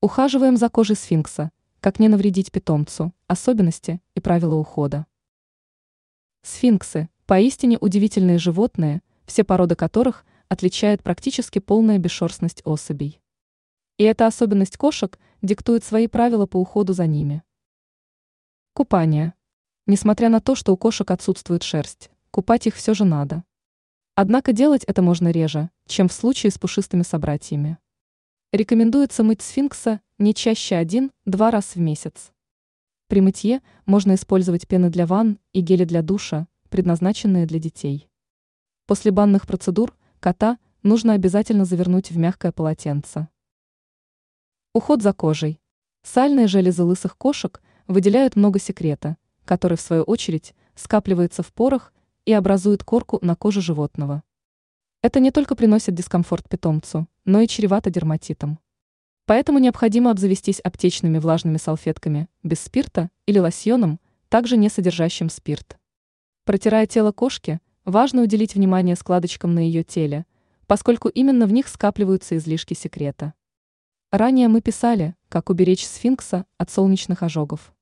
Ухаживаем за кожей сфинкса, как не навредить питомцу, особенности и правила ухода. Сфинксы – поистине удивительные животные, все породы которых отличает практически полная бесшерстность особей. И эта особенность кошек диктует свои правила по уходу за ними. Купание. Несмотря на то, что у кошек отсутствует шерсть, купать их все же надо. Однако делать это можно реже, чем в случае с пушистыми собратьями. Рекомендуется мыть сфинкса не чаще один-два раз в месяц. При мытье можно использовать пены для ванн и гели для душа, предназначенные для детей. После банных процедур кота нужно обязательно завернуть в мягкое полотенце. Уход за кожей. Сальные железы лысых кошек выделяют много секрета, который в свою очередь скапливается в порах и образует корку на коже животного. Это не только приносит дискомфорт питомцу, но и чревато дерматитом. Поэтому необходимо обзавестись аптечными влажными салфетками без спирта или лосьоном, также не содержащим спирт. Протирая тело кошки, важно уделить внимание складочкам на ее теле, поскольку именно в них скапливаются излишки секрета. Ранее мы писали, как уберечь сфинкса от солнечных ожогов.